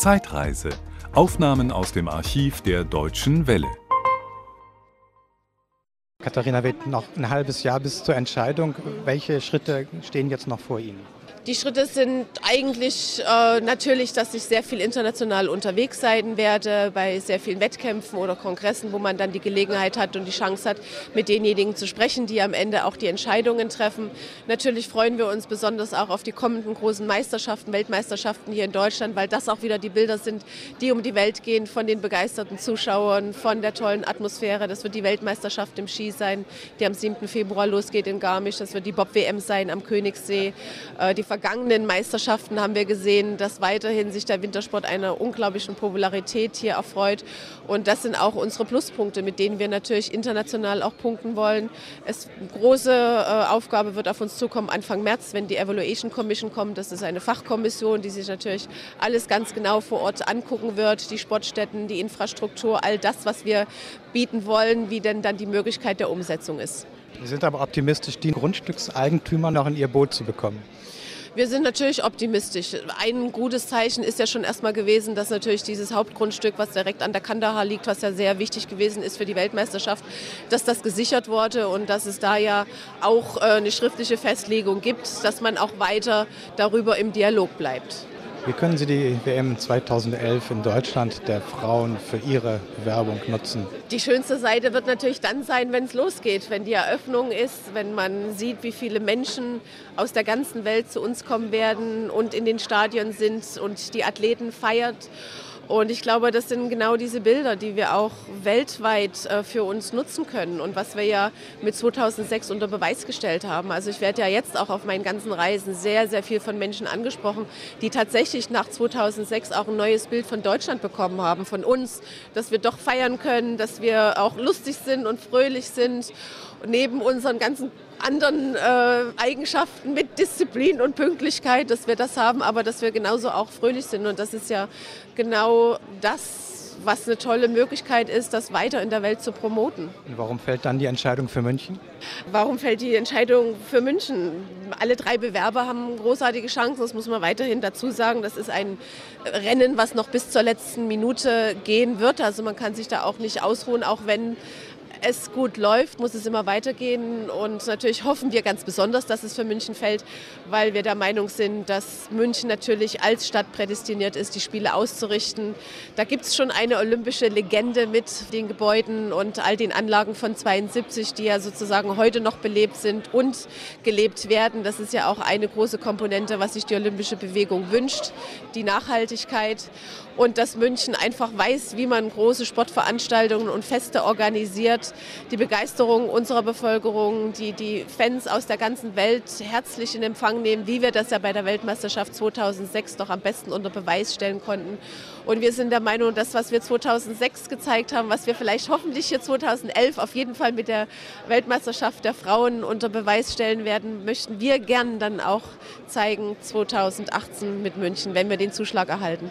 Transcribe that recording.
Zeitreise. Aufnahmen aus dem Archiv der Deutschen Welle. Katharina wird noch ein halbes Jahr bis zur Entscheidung. Welche Schritte stehen jetzt noch vor Ihnen? Die Schritte sind eigentlich äh, natürlich, dass ich sehr viel international unterwegs sein werde, bei sehr vielen Wettkämpfen oder Kongressen, wo man dann die Gelegenheit hat und die Chance hat, mit denjenigen zu sprechen, die am Ende auch die Entscheidungen treffen. Natürlich freuen wir uns besonders auch auf die kommenden großen Meisterschaften, Weltmeisterschaften hier in Deutschland, weil das auch wieder die Bilder sind, die um die Welt gehen, von den begeisterten Zuschauern, von der tollen Atmosphäre. Das wird die Weltmeisterschaft im Ski sein, die am 7. Februar losgeht in Garmisch. Das wird die Bob-WM sein am Königssee. Äh, die vergangenen Meisterschaften haben wir gesehen, dass weiterhin sich der Wintersport einer unglaublichen Popularität hier erfreut. Und das sind auch unsere Pluspunkte, mit denen wir natürlich international auch punkten wollen. Es große äh, Aufgabe wird auf uns zukommen Anfang März, wenn die Evaluation Commission kommt. Das ist eine Fachkommission, die sich natürlich alles ganz genau vor Ort angucken wird, die Sportstätten, die Infrastruktur, all das, was wir bieten wollen, wie denn dann die Möglichkeit der Umsetzung ist. Sie sind aber optimistisch, die Grundstückseigentümer noch in ihr Boot zu bekommen. Wir sind natürlich optimistisch. Ein gutes Zeichen ist ja schon erstmal gewesen, dass natürlich dieses Hauptgrundstück, was direkt an der Kandahar liegt, was ja sehr wichtig gewesen ist für die Weltmeisterschaft, dass das gesichert wurde und dass es da ja auch äh, eine schriftliche Festlegung gibt, dass man auch weiter darüber im Dialog bleibt. Wie können Sie die WM 2011 in Deutschland der Frauen für Ihre Bewerbung nutzen? Die schönste Seite wird natürlich dann sein, wenn es losgeht, wenn die Eröffnung ist, wenn man sieht, wie viele Menschen aus der ganzen Welt zu uns kommen werden und in den Stadien sind und die Athleten feiert. Und ich glaube, das sind genau diese Bilder, die wir auch weltweit äh, für uns nutzen können und was wir ja mit 2006 unter Beweis gestellt haben. Also ich werde ja jetzt auch auf meinen ganzen Reisen sehr, sehr viel von Menschen angesprochen, die tatsächlich nach 2006 auch ein neues Bild von Deutschland bekommen haben, von uns, dass wir doch feiern können, dass wir auch lustig sind und fröhlich sind. neben unseren ganzen anderen äh, Eigenschaften mit Disziplin und Pünktlichkeit, dass wir das haben, aber dass wir genauso auch fröhlich sind. Und das ist ja genau das, was eine tolle Möglichkeit ist, das weiter in der Welt zu promoten. Und warum fällt dann die Entscheidung für München? Warum fällt die Entscheidung für München? Alle drei Bewerber haben großartige Chancen, das muss man weiterhin dazu sagen. Das ist ein Rennen, was noch bis zur letzten Minute gehen wird. Also man kann sich da auch nicht ausruhen, auch wenn es gut läuft, muss es immer weitergehen. Und natürlich hoffen wir ganz besonders, dass es für München fällt, weil wir der Meinung sind, dass München natürlich als Stadt prädestiniert ist, die Spiele auszurichten. Da gibt es schon eine olympische Legende mit den Gebäuden und all den Anlagen von 72, die ja sozusagen heute noch belebt sind und gelebt werden. Das ist ja auch eine große Komponente, was sich die olympische Bewegung wünscht, die Nachhaltigkeit. Und dass München einfach weiß, wie man große Sportveranstaltungen und Feste organisiert die Begeisterung unserer Bevölkerung, die die Fans aus der ganzen Welt herzlich in Empfang nehmen, wie wir das ja bei der Weltmeisterschaft 2006 doch am besten unter Beweis stellen konnten. Und wir sind der Meinung, das, was wir 2006 gezeigt haben, was wir vielleicht hoffentlich hier 2011 auf jeden Fall mit der Weltmeisterschaft der Frauen unter Beweis stellen werden, möchten wir gern dann auch zeigen 2018 mit München, wenn wir den Zuschlag erhalten.